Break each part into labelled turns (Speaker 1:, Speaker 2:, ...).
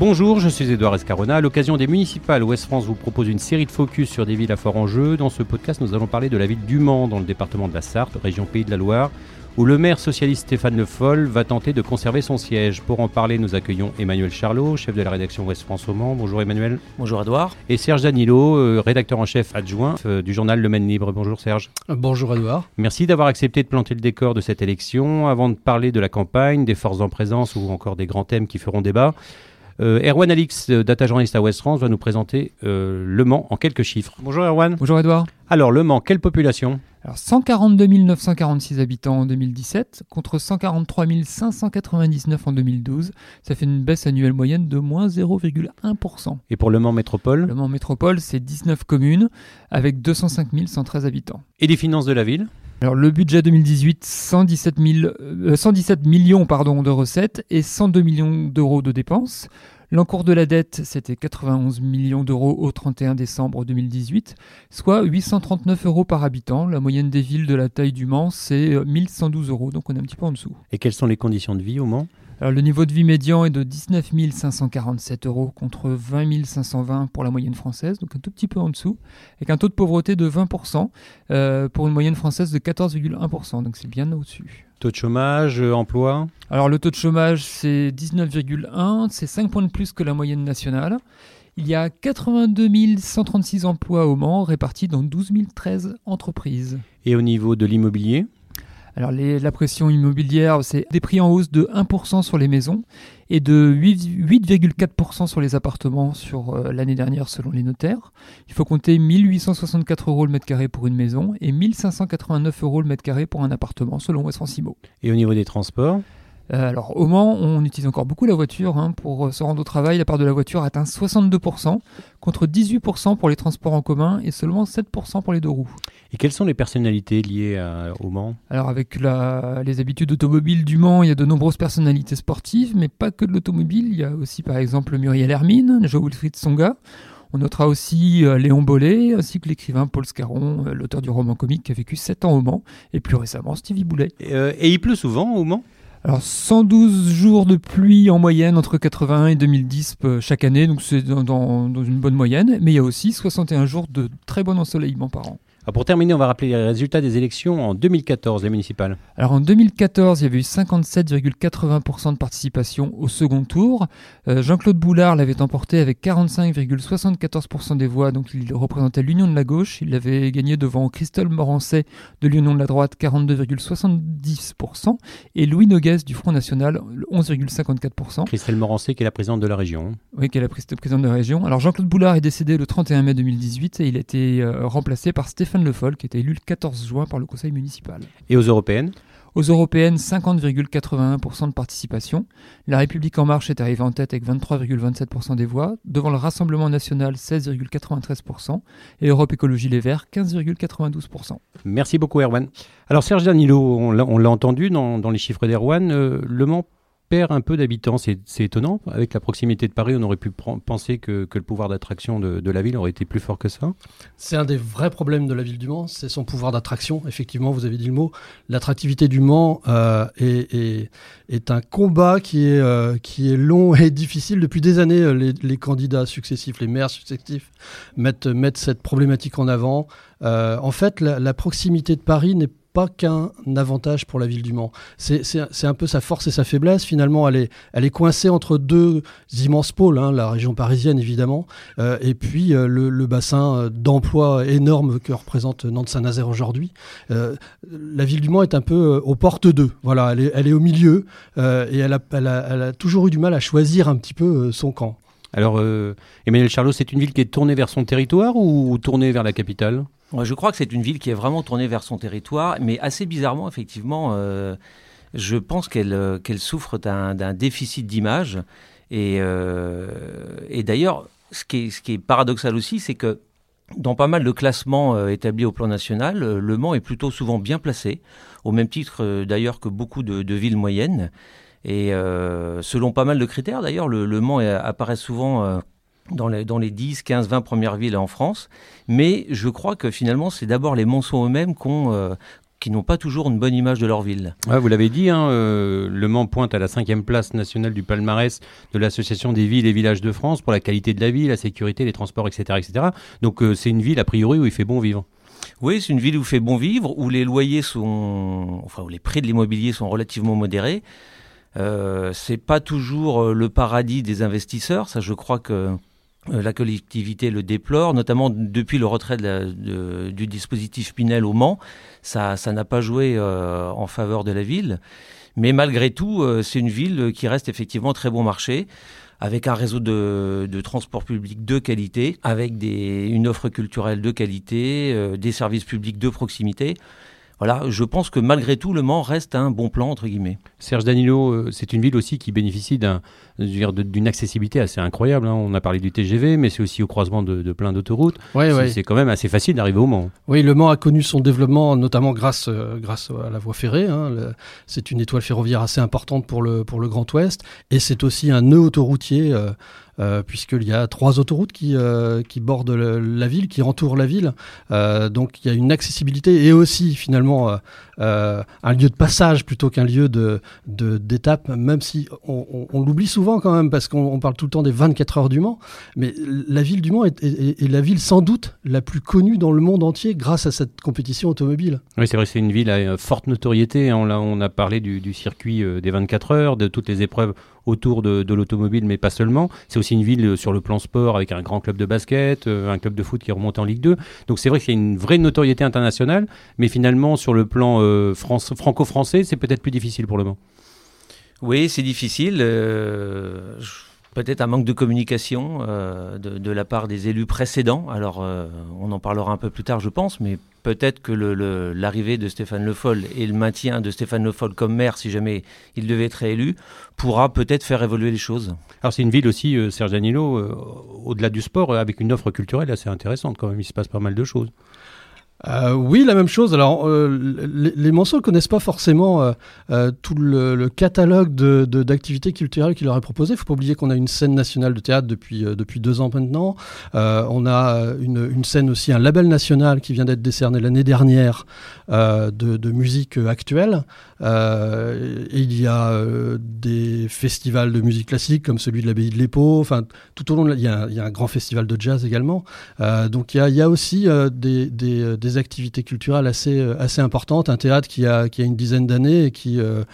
Speaker 1: Bonjour, je suis Edouard Escarona. À l'occasion des municipales, Ouest France vous propose une série de focus sur des villes à fort enjeu. Dans ce podcast, nous allons parler de la ville du Mans, dans le département de la Sarthe, région Pays de la Loire, où le maire socialiste Stéphane Le Foll va tenter de conserver son siège. Pour en parler, nous accueillons Emmanuel Charlot, chef de la rédaction Ouest France au Mans. Bonjour Emmanuel.
Speaker 2: Bonjour Edouard.
Speaker 1: Et Serge Danilo, euh, rédacteur en chef adjoint euh, du journal Le Maine Libre. Bonjour Serge.
Speaker 3: Bonjour Edouard.
Speaker 1: Merci d'avoir accepté de planter le décor de cette élection. Avant de parler de la campagne, des forces en présence ou encore des grands thèmes qui feront débat, euh, Erwan Alix, euh, data journaliste à West France, va nous présenter euh, Le Mans en quelques chiffres. Bonjour Erwan.
Speaker 4: Bonjour Edouard.
Speaker 1: Alors Le Mans, quelle population?
Speaker 4: Alors 142 946 habitants en 2017 contre 143 599 en 2012. Ça fait une baisse annuelle moyenne de moins 0,1%.
Speaker 1: Et pour Le Mans Métropole?
Speaker 4: Le Mans Métropole, c'est 19 communes avec 205 113 habitants.
Speaker 1: Et les finances de la ville?
Speaker 4: Alors le budget 2018, 117, 000, euh, 117 millions de recettes et 102 millions d'euros de dépenses. L'encours de la dette, c'était 91 millions d'euros au 31 décembre 2018, soit 839 euros par habitant. La moyenne des villes de la taille du Mans, c'est 1112 euros, donc on est un petit peu en dessous.
Speaker 1: Et quelles sont les conditions de vie au Mans?
Speaker 4: Alors, le niveau de vie médian est de 19 547 euros contre 20 520 pour la moyenne française, donc un tout petit peu en dessous, avec un taux de pauvreté de 20% euh, pour une moyenne française de 14,1%, donc c'est bien au-dessus.
Speaker 1: Taux de chômage, euh, emploi?
Speaker 4: Alors le taux de chômage c'est 19,1, c'est 5 points de plus que la moyenne nationale. Il y a 82 136 emplois au Mans répartis dans 12 013 entreprises.
Speaker 1: Et au niveau de l'immobilier?
Speaker 4: Alors les, la pression immobilière, c'est des prix en hausse de 1% sur les maisons et de 8,4% sur les appartements sur euh, l'année dernière selon les notaires. Il faut compter 1864 euros le mètre carré pour une maison et 1589 euros le mètre carré pour un appartement selon West France Immo.
Speaker 1: Et au niveau des transports?
Speaker 4: Euh, alors au Mans, on utilise encore beaucoup la voiture hein, pour euh, se rendre au travail. La part de la voiture atteint 62% contre 18% pour les transports en commun et seulement 7% pour les deux roues.
Speaker 1: Et quelles sont les personnalités liées à- au Mans?
Speaker 4: Alors avec la- les habitudes automobiles du Mans, il y a de nombreuses personnalités sportives, mais pas que de l'automobile. Il y a aussi par exemple Muriel Hermine, Jo-Wilfried Songa. On notera aussi euh, Léon Bollet, ainsi que l'écrivain Paul Scarron, euh, l'auteur du roman comique qui a vécu 7 ans au Mans, et plus récemment Stevie Boulet.
Speaker 1: et, euh, et il pleut souvent au Mans?
Speaker 4: Alors 112 jours de pluie en moyenne entre 81 et 2010 euh, chaque année, donc c'est dans, dans- dans une bonne moyenne, mais il y a aussi 61 jours de très bon ensoleillement par an.
Speaker 1: Alors, Pour terminer, on va rappeler les résultats des élections en 2014, les municipales.
Speaker 4: Alors en 2014, il y avait eu 57,80% de participation au second tour. Euh, Jean-Claude Boulard l'avait emporté avec 45,74% des voix, donc il représentait l'Union de la gauche. Il l'avait gagné devant Christophe Morancet de l'Union de la droite, 42,70%, et Louis Noguès du Front National, 11,54%.
Speaker 1: Christelle Morancé, qui est la présidente de la région.
Speaker 4: Oui, qui est la prise de président de la région. Alors Jean-Claude Boulard est décédé le 31 mai 2018 et il a été euh, remplacé par Stéphane Le Foll, qui était élu le 14 juin par le conseil municipal.
Speaker 1: Et aux européennes?
Speaker 4: Aux européennes, 50,81% de participation. La République en marche est arrivée en tête avec 23,27% des voix, devant le Rassemblement national 16,93% et Europe Écologie Les Verts 15,92%.
Speaker 1: Merci beaucoup, Erwan. Alors, Serge Danilo, on l'a on l'a entendu dans, dans les chiffres d'Erwan, euh, Le Mans perd un peu d'habitants. C'est étonnant. Avec la proximité de Paris, on aurait pu penser que, que le pouvoir d'attraction de, de la ville aurait été plus fort que ça.
Speaker 3: C'est un des vrais problèmes de la ville du Mans, c'est son pouvoir d'attraction. Effectivement, vous avez dit le mot. L'attractivité du Mans euh, est, est- un combat qui est, euh, qui est long et difficile. Depuis des années, euh, les, candidats successifs, les maires successifs mettent, mettent cette problématique en avant. En fait, la, la proximité de Paris n'est pas qu'un avantage pour la ville du Mans. C'est un peu sa force et sa faiblesse. Finalement, elle est, coincée entre deux immenses pôles, hein, la région parisienne évidemment, euh, et puis euh, le, bassin euh, d'emploi énorme que représente Nantes-Saint-Nazaire aujourd'hui. La ville du Mans est un peu aux portes d'eux. Voilà, elle est, au milieu et elle a, toujours eu du mal à choisir un petit peu son camp.
Speaker 1: Alors, Emmanuel Charlot, c'est une ville qui est tournée vers son territoire ou tournée vers la capitale?
Speaker 2: Je crois que c'est une ville qui est vraiment tournée vers son territoire, mais assez bizarrement, effectivement, euh, je pense qu'elle euh, souffre d'un déficit d'image. Et, euh, d'ailleurs, ce qui, est, paradoxal aussi, c'est que dans pas mal de classements établis au plan national, Le Mans est plutôt souvent bien placé, au même titre d'ailleurs que beaucoup de, villes moyennes. Et selon pas mal de critères, d'ailleurs, le, Mans apparaît souvent dans les, dans les 10, 15, 20 premières villes en France. Mais je crois que finalement, c'est d'abord les Monceaux eux-mêmes euh, qui n'ont pas toujours une bonne image de leur ville.
Speaker 1: vous l'avez dit, hein, Le Mans pointe à la cinquième place nationale du palmarès de l'Association des villes et villages de France pour la qualité de la vie, la sécurité, les transports, etc. etc. Donc c'est une ville a priori où il fait bon vivre.
Speaker 2: Oui, c'est une ville où il fait bon vivre, où les loyers sont, enfin où les prix de l'immobilier sont relativement modérés. Euh, c'est pas toujours euh, le paradis des investisseurs, ça je crois que euh, la collectivité le déplore, notamment depuis le retrait du dispositif Pinel au Mans. Ça, n'a pas joué euh, en faveur de la ville. Mais malgré tout, c'est une ville qui reste effectivement très bon marché avec un réseau de, de transport public de qualité, avec une offre culturelle de qualité, des services publics de proximité voilà, je pense que malgré tout, Le Mans reste un bon plan, entre guillemets.
Speaker 1: Serge Danilo, euh, c'est une ville aussi qui bénéficie d'une accessibilité assez incroyable. Hein. On a parlé du TGV, mais c'est aussi au croisement de, plein d'autoroutes. c'est quand même assez facile d'arriver au Mans.
Speaker 3: Oui, Le Mans a connu son développement notamment grâce, euh, grâce à la voie ferrée. Hein. C'est une étoile ferroviaire assez importante pour le, pour le Grand Ouest. Et c'est aussi un nœud autoroutier. Euh, euh, puisqu'il y a trois autoroutes qui, euh, bordent la ville, qui entourent la ville. Euh, donc il y a une accessibilité et aussi finalement un lieu de passage plutôt qu'un lieu de, d'étape, même si on, l'oublie souvent quand même, parce qu'on parle tout le temps des 24 heures du Mans, mais la ville du Mans est, la ville sans doute la plus connue dans le monde entier grâce à cette compétition automobile.
Speaker 1: Oui, c'est vrai, c'est une ville à forte notoriété. On a, on a parlé du circuit des 24 heures, de toutes les épreuves autour de, l'automobile, mais pas seulement. C'est aussi une ville euh, sur le plan sport avec un grand club de basket, euh, un club de foot qui remonte en Ligue 2. Donc c'est vrai qu'il y a une vraie notoriété internationale, mais finalement sur le plan euh, franco-français, c'est peut-être plus difficile pour le moment.
Speaker 2: Oui, c'est difficile. Peut-être un manque de communication de, la part des élus précédents. Alors, on en parlera un peu plus tard, je pense, mais peut-être que l'arrivée de Stéphane Le Foll et le maintien de Stéphane Le Foll comme maire, si jamais il devait être réélu, pourra peut-être faire évoluer les choses.
Speaker 1: Alors c'est une ville aussi, euh, Serge euh, au-delà du sport, euh, avec une offre culturelle assez intéressante quand même, il se passe pas mal de choses.
Speaker 3: Euh, oui, la même chose. Alors, euh, les, les ne connaissent pas forcément euh, euh, tout le, le catalogue d'activités de, d'activités culturelles qu'il leur est proposé. Il faut pas oublier qu'on a une scène nationale de théâtre depuis, depuis deux ans maintenant. on a une, une, scène aussi, un label national qui vient d'être décerné l'année dernière de, de, musique actuelle. Et il y a des festivals de musique classique comme celui de l'abbaye de l'Épau. Enfin, tout au long, de, il, y a, il y a un grand festival de jazz également. donc, il y a, aussi des, activités culturelles assez, euh, importantes. Un théâtre qui a, une dizaine d'années et qui, euh,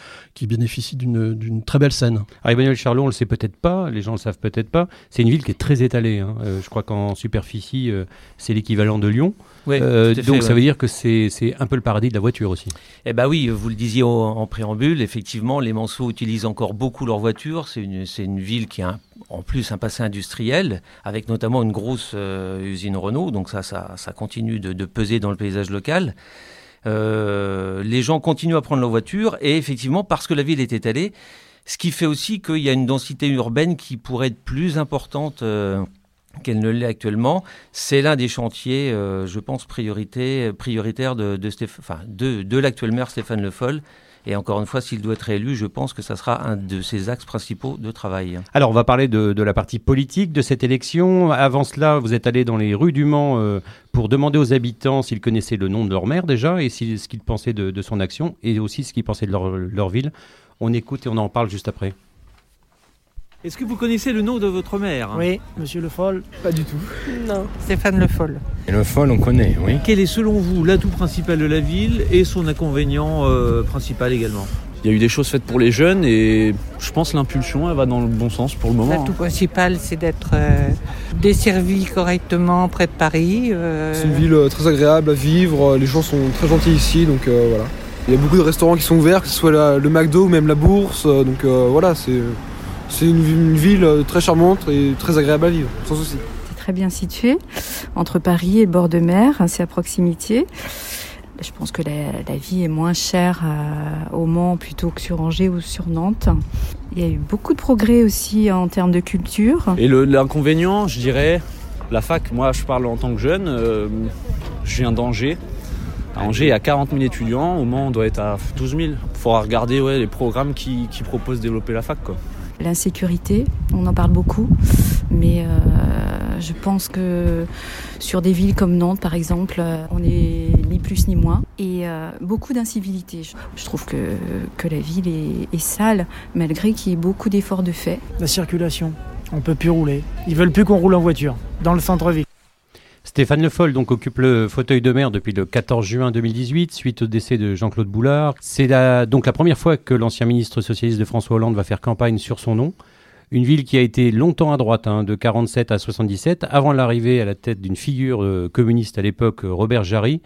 Speaker 3: bénéficie d'une très belle scène.
Speaker 1: Alors Emmanuel Charlot, on le sait peut-être pas, les gens le savent peut-être pas. C'est une ville qui est très étalée. Hein. Euh, je crois qu'en superficie, c'est l'équivalent de Lyon. Donc ça veut dire que c'est un peu le paradis de la voiture aussi.
Speaker 2: Eh ben oui, vous le disiez en, préambule, effectivement, les Manceaux utilisent encore beaucoup leur voiture. C'est une, une, ville qui a en plus un passé industriel, avec notamment une grosse usine Renault. Donc ça, ça, ça continue de, de peser dans le paysage local. Euh, les gens continuent à prendre leur voiture et effectivement parce que la ville est étalée, ce qui fait aussi qu'il y a une densité urbaine qui pourrait être plus importante euh, qu'elle ne l'est actuellement. C'est l'un des chantiers, euh, je pense, priorité, de, de, l'actuel maire Stéphane Le Foll et encore une fois, s'il doit être élu, je pense que ça sera un de ses axes principaux de travail.
Speaker 1: Alors, on va parler de, la partie politique de cette élection. Avant cela, vous êtes allé dans les rues du Mans euh, pour demander aux habitants s'ils connaissaient le nom de leur maire déjà et ce qu'ils pensaient de, son action et aussi ce qu'ils pensaient de leur ville. On écoute et on en parle juste après.
Speaker 5: Est-ce que vous connaissez le nom de votre maire
Speaker 6: Oui, Monsieur Le Foll.
Speaker 7: Pas du tout.
Speaker 6: Non, Stéphane Le Foll.
Speaker 8: Le Foll, on connaît, oui.
Speaker 5: Quel est selon vous l'atout principal de la ville et son inconvénient euh, principal également?
Speaker 9: Il y a eu des choses faites pour les jeunes et je pense l'impulsion elle va dans le bon sens pour le moment.
Speaker 6: L'atout principal c'est d'être euh, desservi correctement près de Paris.
Speaker 7: Euh. C'est une ville très agréable à vivre, les gens sont très gentils ici donc voilà. Il y a beaucoup de restaurants qui sont ouverts, que ce soit le McDo ou même la bourse, donc voilà c'est c'est une, ville euh, très charmante et très agréable à vivre, sans souci.
Speaker 10: C'est très bien situé, entre Paris et bord de mer, c'est à proximité. Je pense que la, vie est moins chère euh, au Mans plutôt que sur Angers ou sur Nantes. Il y a eu beaucoup de progrès aussi en termes de culture.
Speaker 9: Et l'inconvénient, je dirais, la fac, moi je parle en tant que jeune, euh, je viens d'Angers. À Angers, il y a 40 000 étudiants, au Mans on doit être à 12 000. Il faudra regarder ouais, les programmes qui, qui proposent de développer la fac. Quoi.
Speaker 10: L'insécurité, on en parle beaucoup, mais euh, je pense que sur des villes comme Nantes, par exemple, on n'est ni plus ni moins. et euh, beaucoup d'incivilité. Je, je trouve que, que la ville est, est sale, malgré qu'il y ait beaucoup d'efforts de fait.
Speaker 8: La circulation, on peut plus rouler. Ils veulent plus qu'on roule en voiture dans le centre-ville.
Speaker 1: Stéphane Le Foll donc, occupe le fauteuil de maire depuis le 14 juin 2018, suite au décès de Jean-Claude Boulard. C'est la- donc la première fois que l'ancien ministre socialiste de François Hollande va faire campagne sur son nom. Une ville qui a été longtemps à droite, hein, de 47 à 77, avant l'arrivée à la tête d'une figure euh, communiste à l'époque, euh, Robert Jarry.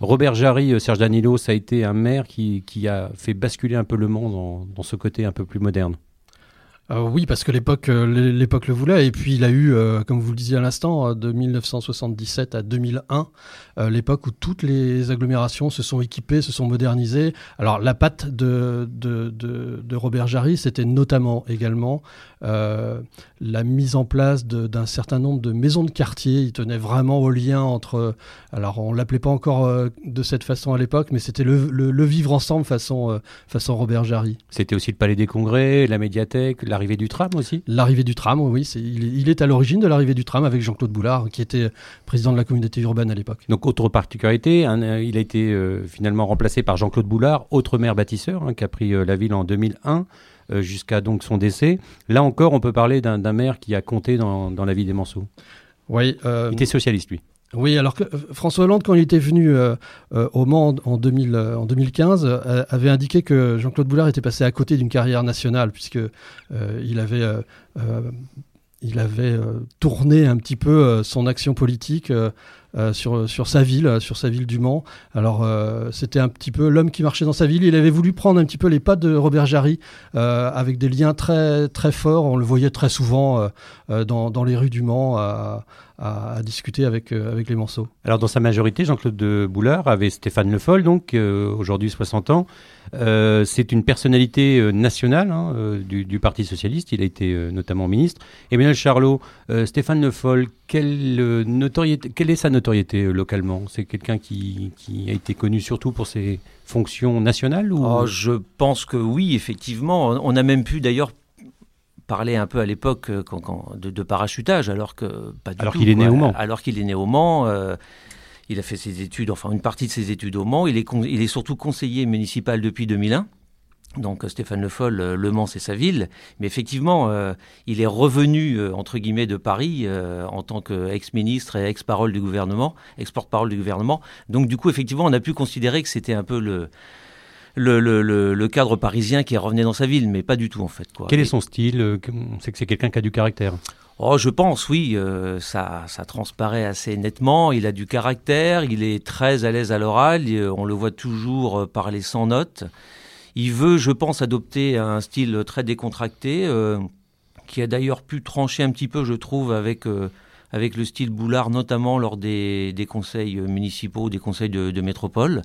Speaker 1: Robert Jarry, euh, Serge Danilo, ça a été un maire qui, qui a fait basculer un peu le monde dans, dans ce côté un peu plus moderne.
Speaker 3: Euh, oui, parce que l'époque, euh, l'é- l'époque le voulait. Et puis il a eu, euh, comme vous le disiez à l'instant, de 1977 à 2001, euh, l'époque où toutes les agglomérations se sont équipées, se sont modernisées. Alors la patte de, de, de, Robert Jarry, c'était notamment également la mise en place d'un certain nombre de maisons de quartier. Il tenait vraiment au lien entre. Alors on l'appelait pas encore de cette façon à l'époque, mais c'était le, le, le vivre ensemble façon, façon Robert Jarry.
Speaker 1: C'était aussi le Palais des Congrès, la médiathèque, l'arrivée du tram aussi?
Speaker 3: L'arrivée du tram, oui, il, est, il est à l'origine de l'arrivée du tram avec Jean-Claude Boulard, qui était président de la communauté urbaine à l'époque.
Speaker 1: Donc, autre particularité, euh, il a été euh, finalement remplacé par Jean-Claude Boulard, autre maire bâtisseur, hein, qui a pris euh, la ville en 2001 euh, jusqu'à donc son décès. Là encore, on peut parler d'un d'un maire qui a compté dans, dans la vie des Manceaux.
Speaker 3: Oui, euh,
Speaker 1: Il était socialiste, lui.
Speaker 3: Oui, alors que euh, François Hollande, quand il était venu euh, euh, au Mans en, 2000, euh, en 2015, euh, avait indiqué que Jean-Claude Boulard était passé à côté d'une carrière nationale, puisque il avait, il avait tourné un petit peu son action politique sur, sur sa ville, sur sa ville du Mans. Alors, c'était un petit peu l'homme qui marchait dans sa ville. Il avait voulu prendre un petit peu les pas de Robert Jarry, avec des liens très, très forts. On le voyait très souvent dans, dans les rues du Mans à- à discuter avec, euh, avec les Manceaux.
Speaker 1: Alors, dans sa majorité, Jean-Claude de Boulard avait Stéphane Le Foll, donc euh, aujourd'hui 60 ans. Euh, c'est une personnalité nationale hein, du, du Parti socialiste. Il a été euh, notamment ministre. Emmanuel Charlot, euh, Stéphane Le Foll, quelle, euh, notoriété, quelle est sa notoriété euh, localement? C'est quelqu'un qui, qui a été connu surtout pour ses fonctions nationales ou...
Speaker 2: Oh, je pense que oui, effectivement. On a même pu d'ailleurs parler un peu à l'époque euh, de, de parachutage, alors que pas du
Speaker 1: Alors qu'il est né au Mans.
Speaker 2: Alors qu'il est né au Mans. euh, il a fait ses études, enfin une partie de ses études au Mans. Il est, il est surtout conseiller municipal depuis 2001. Donc euh, Stéphane Le Foll, Le Mans, c'est sa ville. Mais effectivement, euh, il est revenu, euh, entre guillemets, de Paris euh, en tant qu'ex-ministre et ex-parole du gouvernement, ex-porte-parole du gouvernement. Donc du coup, effectivement, on a pu considérer que c'était un peu le, le, le, le- le cadre parisien qui revenait dans sa ville, mais pas du tout en fait. Quoi.
Speaker 1: Quel est son style euh, On sait que c'est quelqu'un qui a du caractère.
Speaker 2: Oh, je pense, oui, euh, ça, ça transparaît assez nettement. Il a du caractère, il est très à l'aise à l'oral, euh, on le voit toujours parler sans notes. Il veut, je pense, adopter un style très décontracté, euh, qui a d'ailleurs pu trancher un petit peu, je trouve, avec, euh, avec le style Boulard, notamment lors des, des conseils municipaux, des conseils de, de métropole.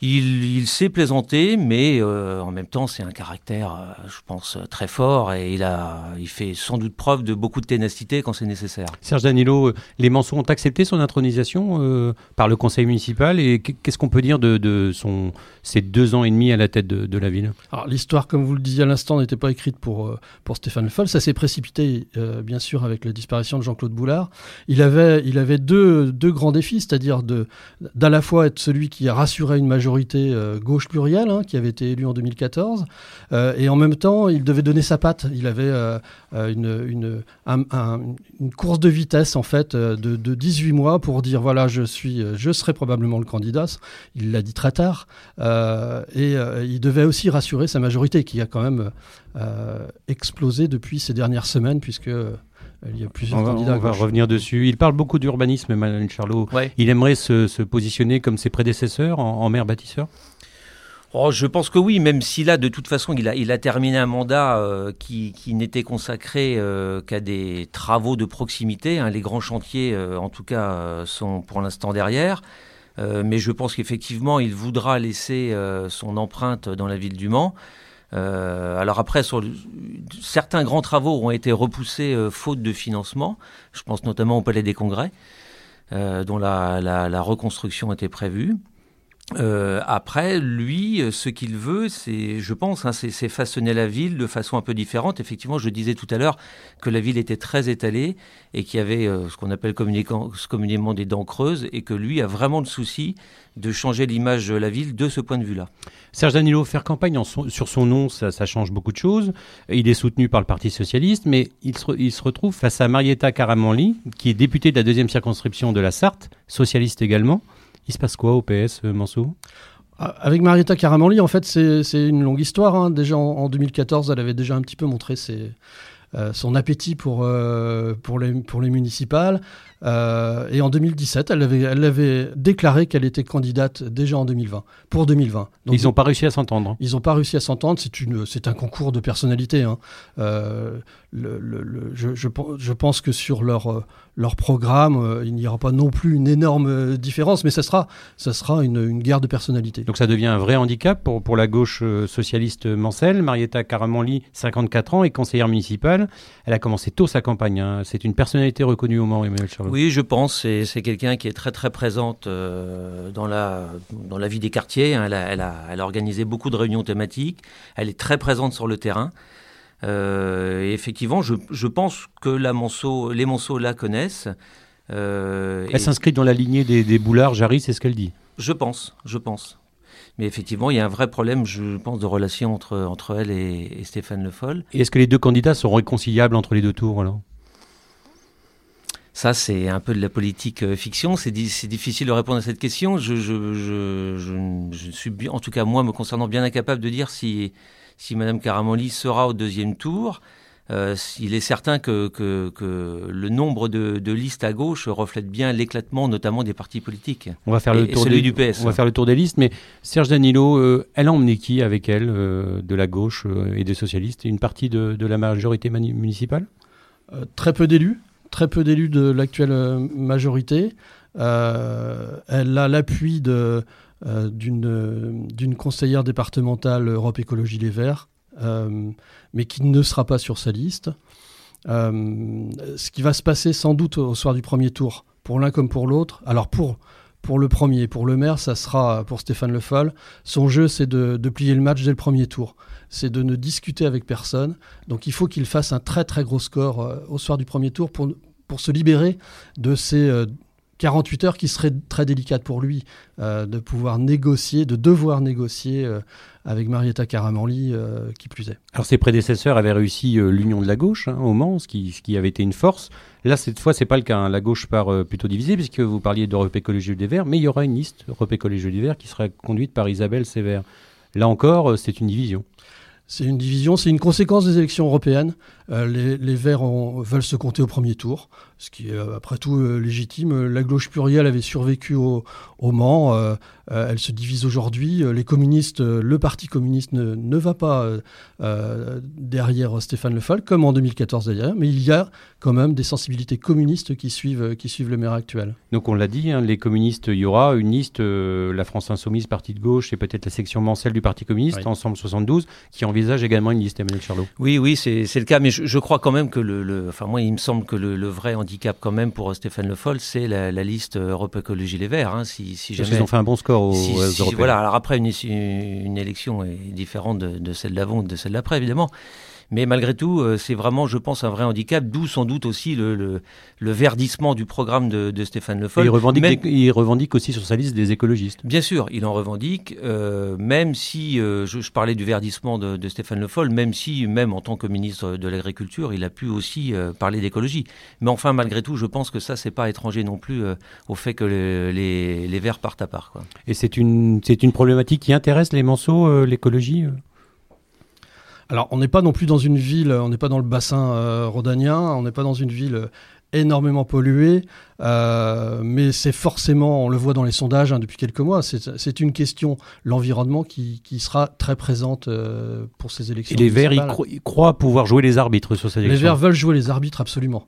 Speaker 2: Il, il sait plaisanter, mais euh, en même temps, c'est un caractère, euh, je pense, très fort et il, a, il fait sans doute preuve de beaucoup de ténacité quand c'est nécessaire.
Speaker 1: Serge Danilo, euh, les Manceaux ont accepté son intronisation euh, par le conseil municipal et qu- qu'est-ce qu'on peut dire de, de son, ses deux ans et demi à la tête de, de la ville?
Speaker 3: Alors l'histoire, comme vous le disiez à l'instant, n'était pas écrite pour, euh, pour Stéphane Le Foll. Ça s'est précipité, euh, bien sûr, avec la disparition de Jean-Claude Boulard. Il avait, il avait deux, deux grands défis, c'est-à-dire d'à la fois être celui qui a rassuré une majorité euh, gauche plurielle, hein, qui avait été élu en 2014, euh, et en même temps, il devait donner sa patte. Il avait euh, une, une, un- un- une course de vitesse, en fait, de, de 18 mois pour dire, voilà, je, suis, je serai probablement le candidat. Il l'a dit très tard. Et il devait aussi rassurer sa majorité, qui a quand même explosé depuis ces dernières semaines, puisque il y a plusieurs
Speaker 1: On va,
Speaker 3: candidats.
Speaker 1: on va revenir dessus. Il parle beaucoup d'urbanisme, Emmanuel Charlot.
Speaker 2: Ouais.
Speaker 1: Il aimerait se, se positionner comme ses prédécesseurs en, en maire bâtisseur?
Speaker 2: Oh, je pense que oui, même si là, de toute façon, il a, il a terminé un mandat euh, qui, qui n'était consacré euh, qu'à des travaux de proximité. hein. Les grands chantiers, euh, en tout cas, euh, sont pour l'instant derrière. Euh, mais je pense qu'effectivement, il voudra laisser euh, son empreinte dans la ville du Mans. Euh, alors après, certains grands travaux ont été repoussés euh, faute de financement. Je pense notamment au Palais des Congrès, euh, dont la- la reconstruction était prévue. Euh, après, lui, ce qu'il veut, c'est, je pense, hein, c'est façonner la ville de façon un peu différente. Effectivement, je disais tout à l'heure que la ville était très étalée et qu'il y avait euh, ce qu'on appelle communément des dents creuses et que lui a vraiment le souci de changer l'image de la ville de ce point de vue-là.
Speaker 1: Serge Danilo, faire campagne sur son nom, ça, change beaucoup de choses. Il est soutenu par le Parti Socialiste, mais il se, il se retrouve face à Marietta Caramanli, qui est députée de la deuxième circonscription de la Sarthe, socialiste également. Il se passe quoi au PS, euh, Mansour?
Speaker 3: Ah, avec Marietta Caramanli, en fait, c'est une longue histoire. Hein. Déjà en, 2014, elle avait déjà un petit peu montré euh, son appétit pour, euh, pour, les, pour les municipales. Euh, et en 2017, elle avait, elle avait déclaré qu'elle était candidate déjà en 2020, pour 2020.
Speaker 1: Donc, ils n'ont pas réussi à s'entendre.
Speaker 3: Ils n'ont pas réussi à s'entendre. C'est une, c'est un concours de personnalité. Hein. Euh, le, le, je, je, je, pense que sur leur, leur programme, euh, il n'y aura pas non plus une énorme différence, mais ça sera, ça sera une, une guerre de personnalité.
Speaker 1: Donc ça devient un vrai handicap pour, pour la gauche socialiste Mancel. Marietta Caramanli, 54 ans, est conseillère municipale. Elle a commencé tôt sa campagne. Hein. C'est une personnalité reconnue au Mans, Emmanuel Charles.
Speaker 2: Oui, je pense. C'est quelqu'un qui est très très présente euh, dans, la, dans la vie des quartiers. Hein. Elle, a, elle, a, elle, a, organisé beaucoup de réunions thématiques. Elle est très présente sur le terrain. Euh, et effectivement, je, je, pense que la Monceau, les Monceaux la connaissent.
Speaker 1: Euh, elle s'inscrit dans la lignée des, des Boulards, Jarry, c'est ce qu'elle dit.
Speaker 2: Je pense, je pense. Mais effectivement, il y a un vrai problème, je pense, de relation entre, entre elle et, et Stéphane Le Foll.
Speaker 1: Et est-ce que les deux candidats sont réconciliables entre les deux tours alors?
Speaker 2: Ça, c'est un peu de la politique euh, fiction. C'est difficile de répondre à cette question. Je, je, je, je, suis, en tout cas moi, me concernant, bien incapable de dire si, si Madame Caramanli sera au deuxième tour. Euh, il est certain que, que, que le nombre de, de, listes à gauche reflète bien l'éclatement, notamment des partis politiques.
Speaker 1: On va faire le tour des, du PS. On va faire le tour des listes, mais Serge Danilo, euh, elle a emmené qui avec elle euh, de la gauche euh, et des socialistes Une partie de, de la majorité municipale?
Speaker 3: Très peu d'élus très peu d'élus de l'actuelle euh, majorité. Euh, elle a l'appui euh, d'une conseillère départementale Europe Écologie Les Verts, mais qui ne sera pas sur sa liste. ce qui va se passer sans doute au soir du premier tour, pour l'un comme pour l'autre. Alors pour, le premier, pour le maire, ça sera pour Stéphane Le Foll. Son jeu, c'est de, plier le match dès le premier tour c'est de ne discuter avec personne. Donc il faut qu'il fasse un très très gros score euh, au soir du premier tour pour, pour se libérer de ces 48 euh, heures qui seraient très délicates pour lui, euh, de pouvoir négocier, de devoir négocier avec Marietta Caramanli, qui plus est.
Speaker 1: Alors ses prédécesseurs avaient réussi l'union de la gauche hein, au Mans, ce qui, qui, avait été une force. Là, cette fois, c'est pas le cas. Hein. La gauche part plutôt divisée, puisque vous parliez d'Europe Écologie des Verts, mais il y aura une liste Europe Écologie des Verts qui sera conduite par Isabelle Sévère. Là encore, c'est une division.
Speaker 3: C'est une division, c'est une conséquence des élections européennes. Euh, les, Verts veulent se compter au premier tour, ce qui est euh, après tout euh, légitime. La gauche plurielle avait survécu au, Mans, elle se divise aujourd'hui. Les communistes, le Parti communiste ne, va pas derrière Stéphane Le Foll, comme en 2014 d'ailleurs, mais il y a quand même des sensibilités communistes qui suivent, qui suivent le maire actuel.
Speaker 1: Donc on l'a dit, hein, les communistes, il y aura une liste, la France Insoumise, Parti de gauche, et peut-être la section mancelle du Parti communiste, Ensemble 72, qui envisage également une liste, Emmanuel Charlot.
Speaker 2: Oui, oui, c'est le cas, mais je, crois quand même que le, enfin moi, il me semble que le, vrai handicap quand même pour Stéphane Le Foll, c'est la, liste Europe Écologie Les Verts. Hein, si, si
Speaker 1: jamais, ils ont fait un bon score aux,
Speaker 2: Voilà, alors après, une, une, élection est différente de, de celle d'avant, de celle d'après, évidemment. Mais malgré tout, euh, c'est vraiment, je pense, un vrai handicap, d'où sans doute aussi le, le, le, verdissement du programme de, de Stéphane Le Foll.
Speaker 1: il, revendique il revendique aussi sur sa liste des écologistes.
Speaker 2: Bien sûr, il en revendique, euh, même si, euh, je, je, parlais du verdissement de, de, Stéphane Le Foll, même si, même en tant que ministre de l'Agriculture, il a pu aussi euh, parler d'écologie. Mais enfin, malgré tout, je pense que ça, c'est pas étranger non plus au fait que les, les, Verts partent à part. Quoi.
Speaker 1: Et c'est une, c'est une problématique qui intéresse les Manceaux, l'écologie
Speaker 3: alors, on n'est pas non plus dans une ville, on n'est pas dans le bassin euh, rhodanien, on n'est pas dans une ville énormément polluée, euh, mais c'est forcément, on le voit dans les sondages hein, depuis quelques mois, c'est une question, l'environnement, qui, sera très présente euh, pour ces élections.
Speaker 1: Et les Verts, ils, croient pouvoir jouer les arbitres sur ces élections
Speaker 3: Les Verts veulent jouer les arbitres, absolument.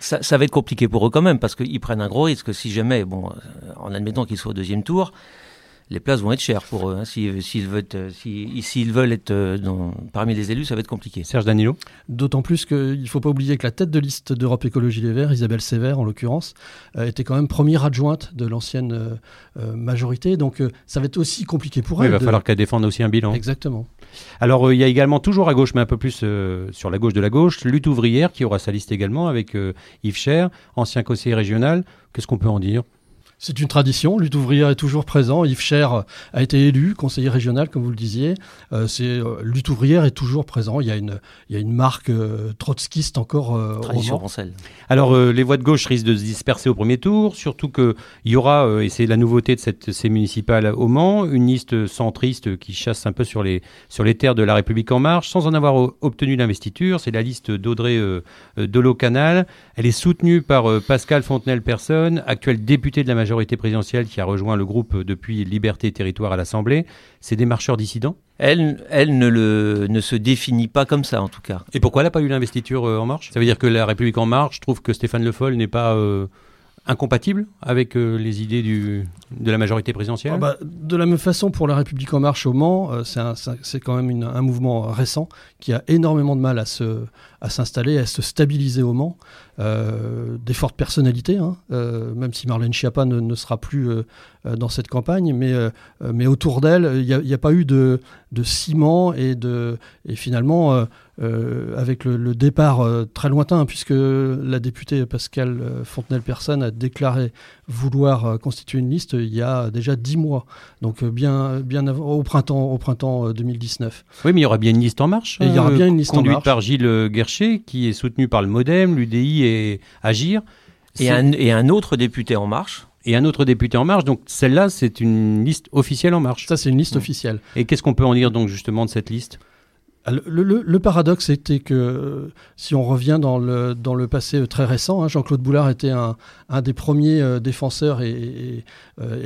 Speaker 2: Ça, ça va être compliqué pour eux quand même, parce qu'ils prennent un gros risque si jamais, bon, en admettant qu'ils soient au deuxième tour, les places vont être chères pour eux. hein. S'ils s'ils veulent être, s'ils- s'ils veulent être euh, dans- parmi les élus, ça va être compliqué.
Speaker 1: Serge Danilo
Speaker 3: D'autant plus qu'il ne faut pas oublier que la tête de liste d'Europe Écologie Les Verts, Isabelle Sévère en l'occurrence, euh, était quand même première adjointe de l'ancienne euh, euh, majorité. Donc euh, ça va être aussi compliqué pour
Speaker 1: Oui, il
Speaker 3: elle.
Speaker 1: va
Speaker 3: de-
Speaker 1: falloir qu'elle défende aussi un bilan.
Speaker 3: Exactement.
Speaker 1: Alors, euh, il y a également, toujours à gauche, mais un peu plus euh, sur la gauche de la gauche, Lutte ouvrière qui aura sa liste également avec euh, Yves Cher, ancien conseiller régional. Qu'est-ce qu'on peut en dire?
Speaker 3: C'est une tradition. Lutte ouvrière est toujours présent. Yves Cher a été élu conseiller régional, comme vous le disiez. Euh, c'est euh, Lutte ouvrière est toujours présent. Il y a une, il y a une marque euh, trotskiste encore euh,
Speaker 2: Tradition. Rancel.
Speaker 1: Alors, euh, les voix de gauche risquent de se disperser au premier tour, surtout qu'il y aura, euh, et c'est la nouveauté de cette, ces municipales au Mans, une liste centriste qui chasse un peu sur les, sur les terres de la République En Marche, sans en avoir obtenu l'investiture. C'est la liste d'Audrey euh, euh, Dolo-Canal. Elle est soutenue par euh, Pascal Fontenelle-Personne, actuel député de la majorité présidentielle qui a rejoint le groupe depuis Liberté et Territoire à l'Assemblée. C'est des marcheurs dissidents?
Speaker 2: Elle, elle ne, le, ne se définit pas comme ça, en tout cas.
Speaker 1: Et pourquoi elle n'a pas eu l'investiture euh, En Marche? Ça veut dire que la République En Marche trouve que Stéphane Le Foll n'est pas euh, incompatible avec euh, les idées du, de la majorité présidentielle?
Speaker 3: Ah bah, de la même façon, pour la République en marche au Mans, euh, c'est quand même une- un mouvement récent qui a énormément de mal à se à s'installer, à se stabiliser au Mans. Euh, des fortes personnalités, hein, euh, même si Marlène Schiappa ne, ne sera plus euh, dans cette campagne, mais, mais autour d'elle, il n'y a, pas eu de, de ciment et, de, et finalement, avec le, le départ très lointain, puisque la députée Pascal euh, Fontenelle-Personne a déclaré vouloir constituer une liste il y a déjà dix mois, donc bien, bien avant, au printemps, au printemps euh, 2019.
Speaker 1: Oui, mais il y aura bien une liste en marche.
Speaker 3: Il y aura bien une liste en
Speaker 1: conduite
Speaker 3: marche.
Speaker 1: par Gilles euh, Qui est soutenu par le MoDem, l'UDI et Agir.
Speaker 2: Et un, et un autre député En Marche.
Speaker 1: et un autre député en marche. Donc celle-là, c'est une liste officielle en marche.
Speaker 3: Ça, c'est une liste officielle.
Speaker 1: Et qu'est-ce qu'on peut en dire donc justement de cette liste?
Speaker 3: Le, le- paradoxe était que euh, si on revient dans le, dans le passé euh, très récent, hein, Jean-Claude Boulard était un, des premiers euh, défenseurs et,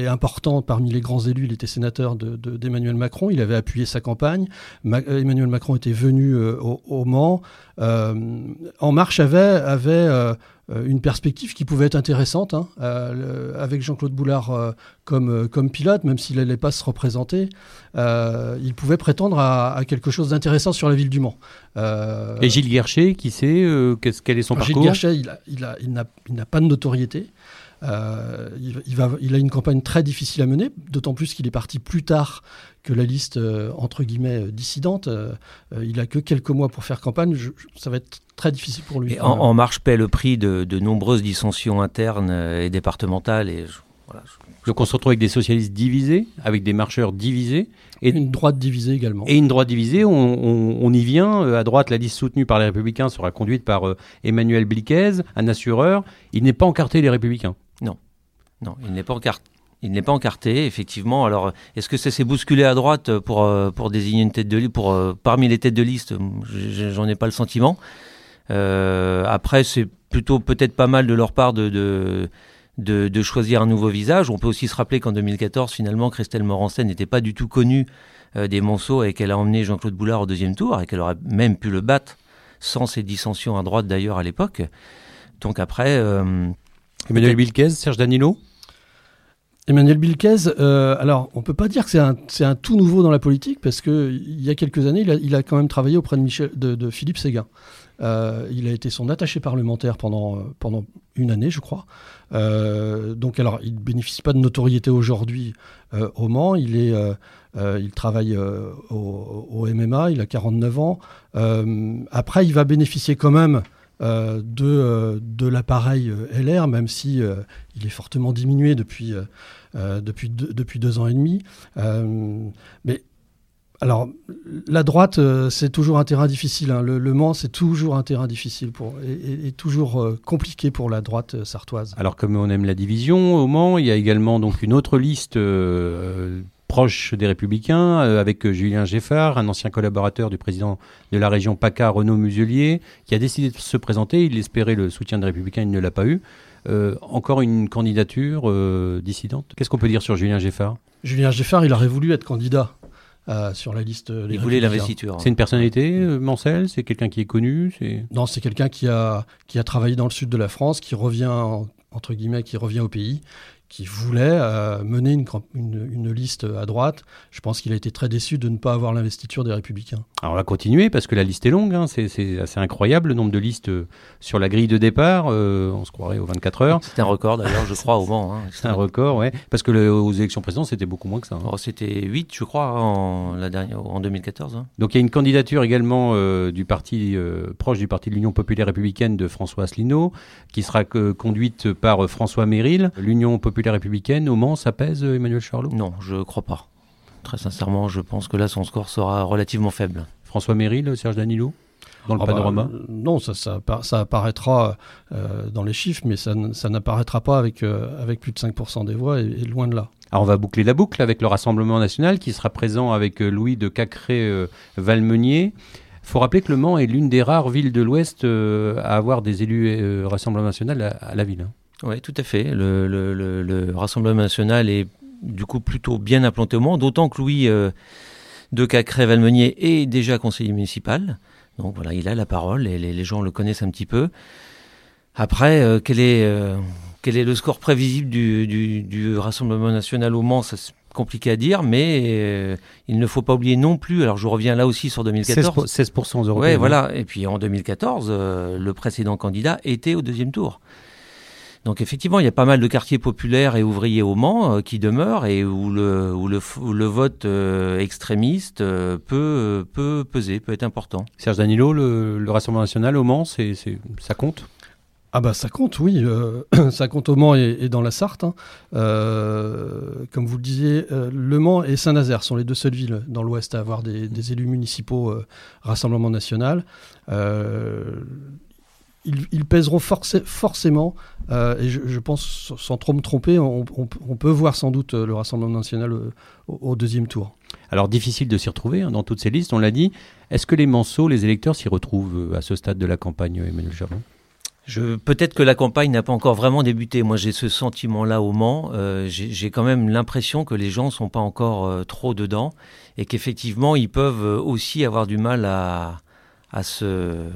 Speaker 3: important parmi les grands élus. Il était sénateur de- de- d'Emmanuel Macron. Il avait appuyé sa campagne. Ma- Emmanuel Macron était venu au, au Mans. En Marche avait, avait une perspective qui pouvait être intéressante hein, euh, avec Jean-Claude Boulard euh, comme, euh, comme pilote, même s'il n'allait pas se représenter. euh, il pouvait prétendre à, à quelque chose d'intéressant sur la ville du Mans. Euh,
Speaker 1: Et Gilles Guercher, qui sait euh, qu'est-ce- quel est son
Speaker 3: alors, Gilles
Speaker 1: parcours?
Speaker 3: Guerchet, il il il n'a il n'a pas de notoriété. Euh, il, il va, il a une campagne très difficile à mener, d'autant plus qu'il est parti plus tard que la liste euh, entre guillemets euh, dissidente. Euh, euh, il a que quelques mois pour faire campagne. Je- je- ça va être très difficile pour lui.
Speaker 2: Et en, En Marche paie le prix de, de nombreuses dissensions internes et départementales. Et je- voilà, je-
Speaker 1: Donc on se retrouve avec des socialistes divisés, avec des marcheurs divisés, et,
Speaker 3: une droite divisée également.
Speaker 1: et une droite divisée. On, on- on y vient. Euh, À droite, la liste soutenue par les Républicains sera conduite par euh, Emmanuel Bliquez, un assureur. Il n'est pas encarté les Républicains.
Speaker 2: Non, il n'est pas encarté. Il n'est pas encarté, effectivement. Alors, est-ce que ça s'est bousculé à droite pour, euh, pour désigner une tête de liste pour, euh, Parmi les têtes de liste, j- j'en ai pas le sentiment. Euh, après, c'est plutôt peut-être pas mal de leur part de, de, de, choisir un nouveau visage. On peut aussi se rappeler qu'en 2014, finalement, Christelle Morancet n'était pas du tout connue des Monceaux et qu'elle a emmené Jean-Claude Boulard au deuxième tour et qu'elle aurait même pu le battre sans ces dissensions à droite d'ailleurs à l'époque. Donc après,
Speaker 1: Emmanuel Bliquez, Serge Danilo.
Speaker 3: Emmanuel Bilquez, euh, alors on peut pas dire que c'est un, c'est un tout nouveau dans la politique parce que il y a quelques années, il a, il a quand même travaillé auprès de, Michel, de, de Philippe Séguin. Euh, il a été son attaché parlementaire pendant, euh, pendant une année, je crois. Euh, donc alors, il ne bénéficie pas de notoriété aujourd'hui au Mans. Il, est, il travaille au, au MMA, il a 49 ans. Après, il va bénéficier quand même euh, de, euh, de l'appareil euh, LR, même si il est fortement diminué depuis, depuis, deux, depuis deux ans et demi. Mais alors, la droite, c'est toujours un terrain difficile. hein. Le, Mans, c'est toujours un terrain difficile pour, et, toujours compliqué pour la droite sartoise.
Speaker 1: Alors comme on aime la division au Mans, il y a également donc une autre liste proche des Républicains euh, avec euh, Julien Geffard, un ancien collaborateur du président de la région PACA, Renaud Muselier, qui a décidé de se présenter. Il espérait le soutien des Républicains, il ne l'a pas eu. Euh, encore une candidature euh, dissidente. Qu'est-ce qu'on peut dire sur Julien Geffard?
Speaker 3: Julien Geffard, il aurait voulu être candidat euh, sur la liste. euh,
Speaker 2: il voulait l'investiture.
Speaker 1: C'est une personnalité, euh, Mancel? C'est quelqu'un qui est connu c'est...
Speaker 3: Non, c'est quelqu'un qui a, qui a travaillé dans le sud de la France, qui revient, en- entre guillemets, qui revient au pays, qui voulait euh, mener une, une, une, liste à droite. Je pense qu'il a été très déçu de ne pas avoir l'investiture des Républicains.
Speaker 1: Alors on va continuer parce que la liste est longue, hein. c'est assez incroyable le nombre de listes euh, sur la grille de départ, euh, on se croirait aux 24 heures.
Speaker 2: C'est un record d'ailleurs, je crois, au Mans. Hein.
Speaker 1: C'est un record, ouais. Parce que le, aux élections précédentes, c'était beaucoup moins que ça. Hein.
Speaker 2: Oh, c'était 8, je crois, en, la dernière, en 2014. Hein.
Speaker 1: Donc il y a une candidature également euh, du parti proche du parti de l'Union populaire républicaine de François Asselineau, qui sera conduite par François Méril. L'Union populaire républicaine au Mans, ça pèse Emmanuel Charlot?
Speaker 2: Non, je crois pas. Très sincèrement, je pense que là, son score sera relativement faible.
Speaker 1: François Méril, Serge Danilo? Dans le ah bah, panorama?
Speaker 3: Non, ça, ça, ça apparaîtra euh, dans les chiffres, mais ça, ça n'apparaîtra pas avec, euh, avec plus de 5% des voix, et, loin de là.
Speaker 1: Alors on va boucler la boucle avec le Rassemblement national qui sera présent avec euh, Louis de Cacré-Valmenier. Il faut rappeler que Le Mans est l'une des rares villes de l'Ouest à avoir des élus Rassemblement national à, la ville. Hein.
Speaker 2: Oui, tout à fait. Le, le, le, Rassemblement national est du coup plutôt bien implanté au Mans, d'autant que Louis de Cacré-Valmenier est déjà conseiller municipal. Donc voilà, il a la parole et les, gens le connaissent un petit peu. Après, euh, quel, est, euh, quel est le score prévisible du, Rassemblement national au Mans? C'est compliqué à dire, mais euh, il ne faut pas oublier non plus. Alors je reviens là aussi sur 2014.
Speaker 1: 16%, 16%
Speaker 2: européens. Ouais, voilà. Et puis en 2014, le précédent candidat était au deuxième tour. Donc effectivement, il y a pas mal de quartiers populaires et ouvriers au Mans euh, qui demeurent et où le, où le, le vote euh, extrémiste euh, peut, peut peser, peut être important.
Speaker 1: Serge Danilo, le, Rassemblement national au Mans, c'est, ça compte?
Speaker 3: Ah bah ça compte, oui, ça compte au Mans et, dans la Sarthe. Hein. comme vous le disiez, Le Mans et Saint-Nazaire sont les deux seules villes dans l'Ouest à avoir des, des élus municipaux Rassemblement national ils, pèseront forcément, euh, et je, pense sans trop me tromper, on, peut voir sans doute le Rassemblement national euh, au, deuxième tour.
Speaker 1: Alors difficile de s'y retrouver hein, dans toutes ces listes, on l'a dit. Est-ce que les Manceaux, les électeurs s'y retrouvent euh, à ce stade de la campagne, Emmanuel Germain
Speaker 2: Peut-être que la campagne n'a pas encore vraiment débuté. Moi, j'ai ce sentiment-là au Mans. j'ai quand même l'impression que les gens ne sont pas encore trop dedans et qu'effectivement, ils peuvent aussi avoir du mal à, à se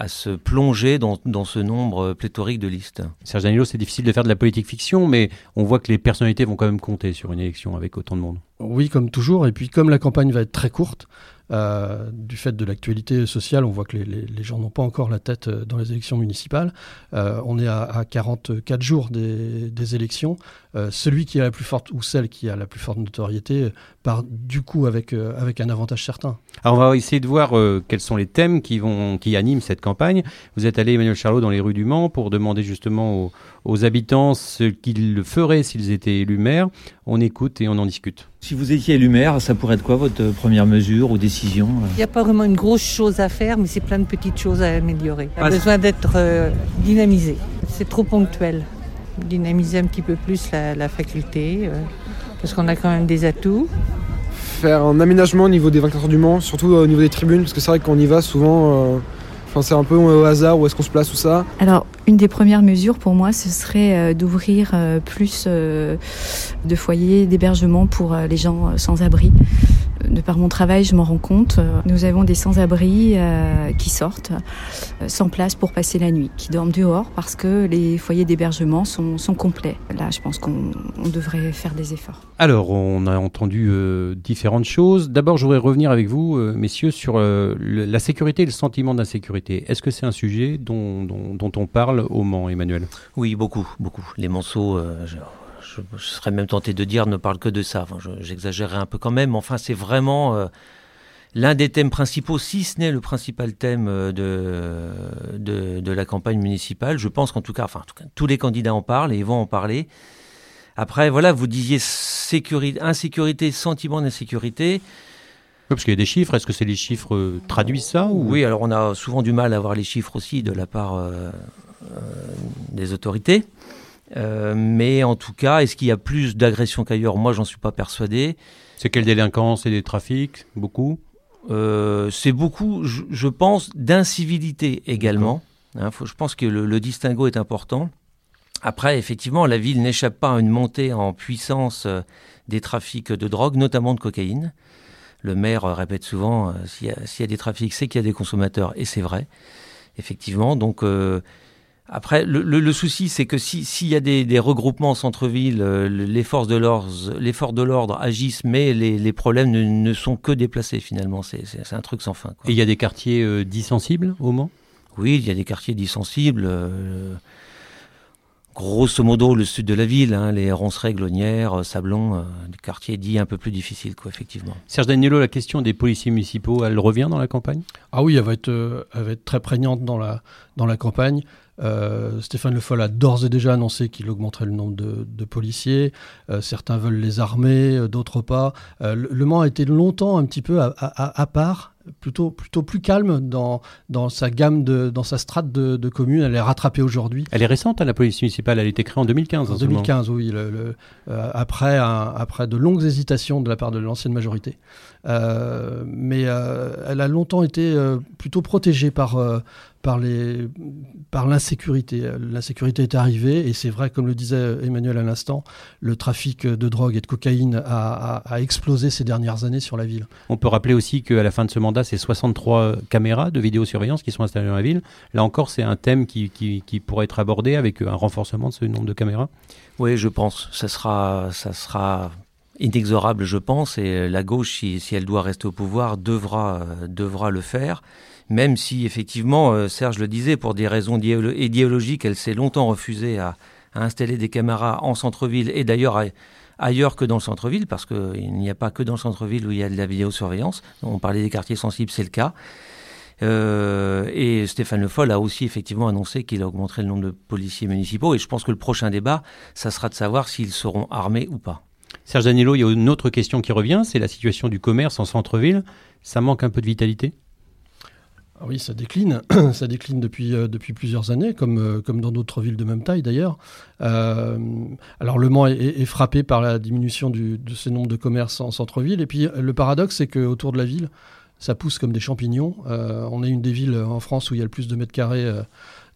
Speaker 2: à se plonger dans, dans, ce nombre pléthorique de listes.
Speaker 1: Serge Danilo, c'est difficile de faire de la politique fiction, mais on voit que les personnalités vont quand même compter sur une élection avec autant de monde.
Speaker 3: Oui, comme toujours. Et puis comme la campagne va être très courte, euh, du fait de l'actualité sociale, on voit que les, les, gens n'ont pas encore la tête euh, dans les élections municipales. Euh, on est à, à, 44 jours des, des élections. Euh, celui qui a la plus forte ou celle qui a la plus forte notoriété part du coup avec, avec un avantage certain.
Speaker 1: Alors on va essayer de voir quels sont les thèmes qui, vont, qui animent cette campagne. Vous êtes allé, Emmanuel Charlot, dans les rues du Mans pour demander justement aux, aux habitants ce qu'ils feraient s'ils étaient élus maires. On écoute et on en discute.
Speaker 11: Si vous étiez élu maire, ça pourrait être quoi votre première mesure ou décision
Speaker 6: Il n'y a pas vraiment une grosse chose à faire, mais c'est plein de petites choses à améliorer. Il y a ah, besoin d'être euh, dynamisé. C'est trop ponctuel. Dynamiser un petit peu plus la, faculté, euh, parce qu'on a quand même des atouts
Speaker 7: faire un aménagement au niveau des 24 heures du Mans, surtout au niveau des tribunes, parce que c'est vrai qu'on y va souvent, euh, enfin, c'est un peu au hasard où est-ce qu'on se place tout ça.
Speaker 10: Alors une des premières mesures pour moi, ce serait euh, d'ouvrir euh, plus euh, de foyers d'hébergement pour les gens sans abri. De par mon travail, je m'en rends compte. Nous avons des sans-abri qui sortent sans place pour passer la nuit, qui dorment dehors parce que les foyers d'hébergement sont, sont, complets. Là, je pense qu'on devrait faire des efforts.
Speaker 1: Alors, on a entendu différentes choses. D'abord, je voudrais revenir avec vous, messieurs, sur la sécurité et le sentiment d'insécurité. Est-ce que c'est un sujet dont, dont, dont on parle au Mans, Emmanuel?
Speaker 2: Oui, beaucoup, beaucoup. Les Manceaux, euh, je, serais même tenté de dire, ne parlent que de ça. Enfin, J'exagérerais un peu quand même. Enfin, c'est vraiment euh, l'un des thèmes principaux, si ce n'est le principal thème euh, de, de, la campagne municipale. Je pense qu'en tout cas, enfin, en tout cas, tous les candidats en parlent et ils vont en parler. Après, voilà, vous disiez sécurité, insécurité, sentiment d'insécurité.
Speaker 1: parce qu'il y a des chiffres. Est-ce que c'est les chiffres traduisent ça
Speaker 2: Oui, alors on a souvent du mal à avoir les chiffres aussi de la part euh, des autorités. Euh, mais en tout cas, est-ce qu'il y a plus d'agressions qu'ailleurs? Moi, j'en suis pas persuadé.
Speaker 1: C'est quelle délinquance? Et des trafics? Beaucoup?
Speaker 2: Euh, C'est beaucoup, je, pense, d'incivilité également. Hein, je pense que le, distinguo est important. Après, effectivement, la ville n'échappe pas à une montée en puissance des trafics de drogue, notamment de cocaïne. Le maire répète souvent, s'il y, a des trafics, c'est qu'il y a des consommateurs, et c'est vrai, effectivement. Donc, Après, le, le, souci, c'est que s'il si y a des, des regroupements en centre-ville, euh, les forces de l'ordre agissent, mais les, les problèmes ne, ne, sont que déplacés finalement. C'est un truc sans fin. Quoi.
Speaker 1: Et il y a des quartiers euh, dissensibles au Mans?
Speaker 2: Oui, il y a des quartiers dissensibles. Euh, grosso modo, le sud de la ville, hein, les Roncerets, Glonnières, Sablon, des quartiers dits un peu plus difficiles, quoi, effectivement.
Speaker 1: Serge Danielo, la question des policiers municipaux, elle revient dans la campagne?
Speaker 3: Ah oui, elle va être, elle va être très prégnante dans la, dans la campagne. Euh, Stéphane Le Foll a d'ores et déjà annoncé qu'il augmenterait le nombre de, policiers. Euh, certains veulent les armer, euh, d'autres pas. le, Mans a été longtemps un petit peu à, part, plutôt, plutôt plus calme dans, dans sa gamme, de, dans sa strate de, communes. Elle est rattrapée aujourd'hui.
Speaker 1: Elle est récente, hein, la police municipale. Elle a été créée en 2015.
Speaker 3: En 2015, oui. après, après de longues hésitations de la part de l'ancienne majorité. mais elle a longtemps été plutôt protégée par par les par l'insécurité. L'insécurité est arrivée et c'est vrai, comme le disait Emmanuel à l'instant, le trafic de drogue et de cocaïne a, explosé ces dernières années sur la ville.
Speaker 1: On peut rappeler aussi qu'à la fin de ce mandat, c'est 63 caméras de vidéosurveillance qui sont installées dans la ville. Là encore, c'est un thème qui, pourrait être abordé avec un renforcement de ce nombre de caméras.
Speaker 2: Oui, je pense. Ça sera, ça sera inexorable, je pense, et la gauche, si, elle doit rester au pouvoir, devra, devra le faire même si effectivement, euh, Serge le disait, pour des raisons idéologiques, elle s'est longtemps refusée à, installer des caméras en centre-ville et d'ailleurs ailleurs que dans le centre-ville, parce qu'il n'y a pas que dans le centre-ville où il y a de la vidéosurveillance. On parlait des quartiers sensibles, c'est le cas. Euh, et Stéphane Le Foll a aussi effectivement annoncé qu'il augmenterait le nombre de policiers municipaux. Et je pense que le prochain débat, ça sera de savoir s'ils seront armés ou pas.
Speaker 1: Serge Danilo, il y a une autre question qui revient, c'est la situation du commerce en centre-ville. Ça manque un peu de vitalité?
Speaker 3: Oui, ça décline. ça décline depuis, euh, plusieurs années, comme, euh, comme dans d'autres villes de même taille d'ailleurs. Euh, alors Le Mans est, frappé par la diminution de ces nombres de commerces en centre-ville. Et puis le paradoxe, c'est qu'autour de la ville, ça pousse comme des champignons. on est une des villes en France où il y a le plus de mètres carrés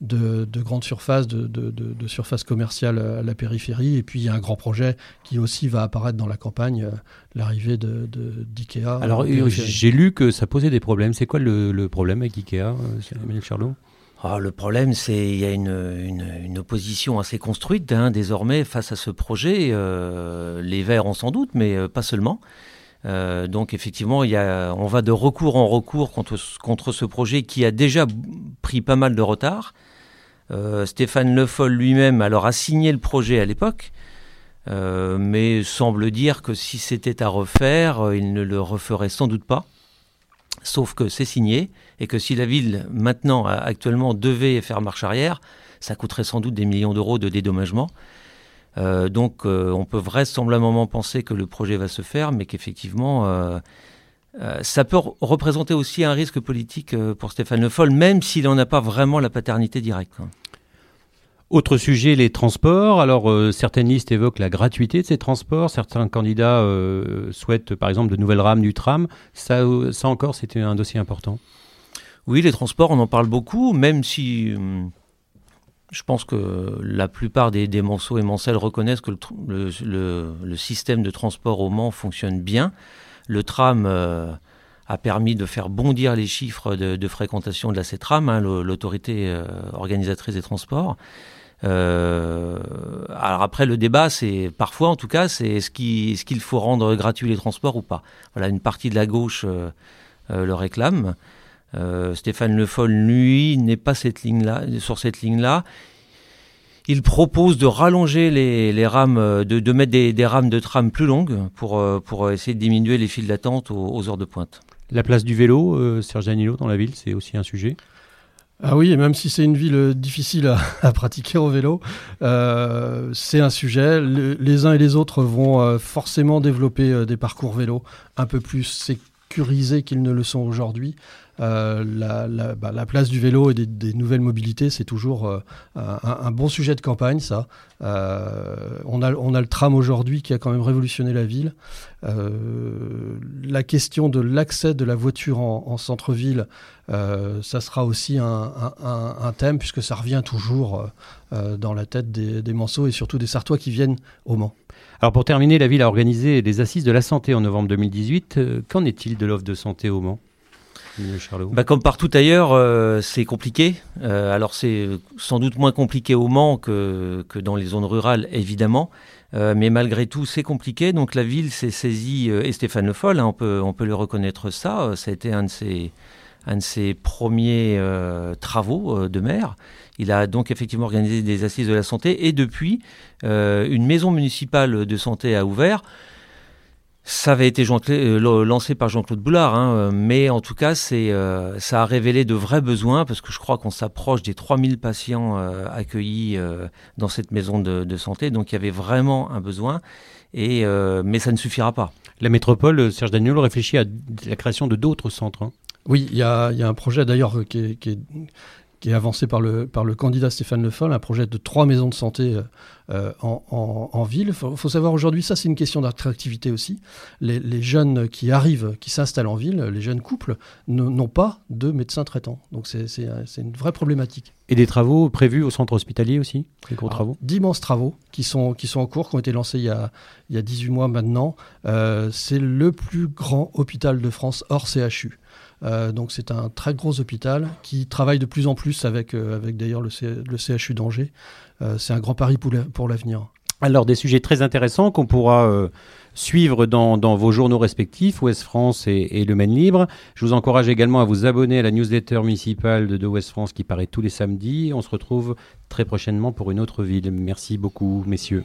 Speaker 3: de, grandes surfaces, de, de, surfaces commerciales à la périphérie. Et puis il y a un grand projet qui aussi va apparaître dans la campagne, euh, l'arrivée d'IKEA.
Speaker 1: Alors j'ai lu que ça posait des problèmes. C'est quoi le, problème avec IKEA, euh, Emmanuel Charlot?
Speaker 2: Ah, le problème, c'est qu'il y a une, opposition assez construite hein, désormais face à ce projet. Euh, les Verts ont sans doute, mais pas seulement. Donc effectivement, on va de recours en recours contre, ce projet qui a déjà pris pas mal de retard. Euh, Stéphane Le Foll lui-même alors a signé le projet à l'époque, euh, mais semble dire que si c'était à refaire, euh, il ne le referait sans doute pas. Sauf que c'est signé et que si la ville maintenant actuellement devait faire marche arrière, ça coûterait sans doute des millions d'euros de dédommagement. Donc on peut vraisemblablement penser que le projet va se faire, mais qu'effectivement ça peut représenter aussi un risque politique pour Stéphane Le Foll, même s'il n'en a pas vraiment la paternité directe.
Speaker 1: Autre sujet, les transports. Alors, euh, certaines listes évoquent la gratuité de ces transports. Certains candidats euh, souhaitent, par exemple, de nouvelles rames du tram. Ça, euh, ça encore, c'était un dossier important.
Speaker 2: Oui, les transports, on en parle beaucoup, même si je pense que la plupart des, des Monceaux et Mancelles reconnaissent que le, système de transport au Mans fonctionne bien. Le tram a permis de faire bondir les chiffres de, fréquentation de la CETRAM, hein, l'autorité organisatrice des transports. Euh, alors après, le débat, c'est parfois, en tout cas, c'est est-ce qu'il faut rendre gratuit les transports ou pas? Voilà, une partie de la gauche euh, euh, le réclame. Stéphane Le Foll, lui, n'est pas cette ligne -là, sur cette ligne-là. Il propose de rallonger les, rames, de, mettre des, rames de tram plus longues pour, pour essayer de diminuer les files d'attente aux, heures de pointe.
Speaker 1: La place du vélo, Serge Danilo, dans la ville, c'est aussi un sujet?
Speaker 3: Ah oui, et même si c'est une ville euh, difficile à, pratiquer au vélo, euh, c'est un sujet. les uns et les autres vont euh, forcément développer des parcours vélo un peu plus sécurisés qu'ils ne le sont aujourd'hui. Euh, bah, la, place du vélo et des, nouvelles mobilités, c'est toujours euh, un, bon sujet de campagne, ça. Euh, on, a, le tram aujourd'hui qui a quand même révolutionné la ville. la question de l'accès de la voiture en, centre-ville, ça sera aussi un, thème, puisque ça revient toujours dans la tête des, des Manceaux et surtout des Sartois qui viennent au Mans.
Speaker 1: Alors pour terminer, la ville a organisé les assises de la santé en novembre 2018. Qu'en est-il de l'offre de santé au Mans?
Speaker 2: Bah, Comme partout ailleurs, euh, c'est compliqué. Euh, alors c'est sans doute moins compliqué au Mans que, dans les zones rurales, évidemment. Euh, mais malgré tout, c'est compliqué. Donc la ville s'est saisie, et Stéphane Le Foll, hein, on, peut, on peut le reconnaître ça, ça a été un de ses premiers travaux de maire. Il a donc effectivement organisé des assises de la santé et depuis, une maison municipale de santé a ouvert. Ça avait été euh, lancé par Jean-Claude Boulard, hein, mais en tout cas, c'est, euh, ça a révélé de vrais besoins parce que je crois qu'on s'approche des 3000 patients euh, accueillis dans cette maison de, santé. Donc il y avait vraiment un besoin, et, mais ça ne suffira pas.
Speaker 1: La métropole, Serge Daniel, réfléchit à la création de d'autres centres. Hein.
Speaker 3: Oui, il y, a, un projet d'ailleurs qui est, qui est avancé par le, par le candidat Stéphane Le Foll, un projet de trois maisons de santé euh, en, ville. Il faut, savoir aujourd'hui, ça c'est une question d'attractivité aussi. Les, jeunes qui arrivent, qui s'installent en ville, les jeunes couples, n'ont pas de médecins traitants. Donc c'est une vraie problématique.
Speaker 1: Et des travaux prévus au centre hospitalier aussi? Des gros travaux?
Speaker 3: D'immenses travaux qui sont, qui sont en cours, qui ont été lancés il y a, il y a 18 mois maintenant. Euh, c'est le plus grand hôpital de France hors CHU. Euh, donc c'est un très gros hôpital qui travaille de plus en plus avec, euh, avec d'ailleurs le, CHU d'Angers. Euh, c'est un grand pari pour l'avenir.
Speaker 1: Alors des sujets très intéressants qu'on pourra suivre dans, vos journaux respectifs, Ouest France et, Le Maine Libre. Je vous encourage également à vous abonner à la newsletter municipale de, Ouest France qui paraît tous les samedis. On se retrouve très prochainement pour une autre ville. Merci beaucoup, messieurs.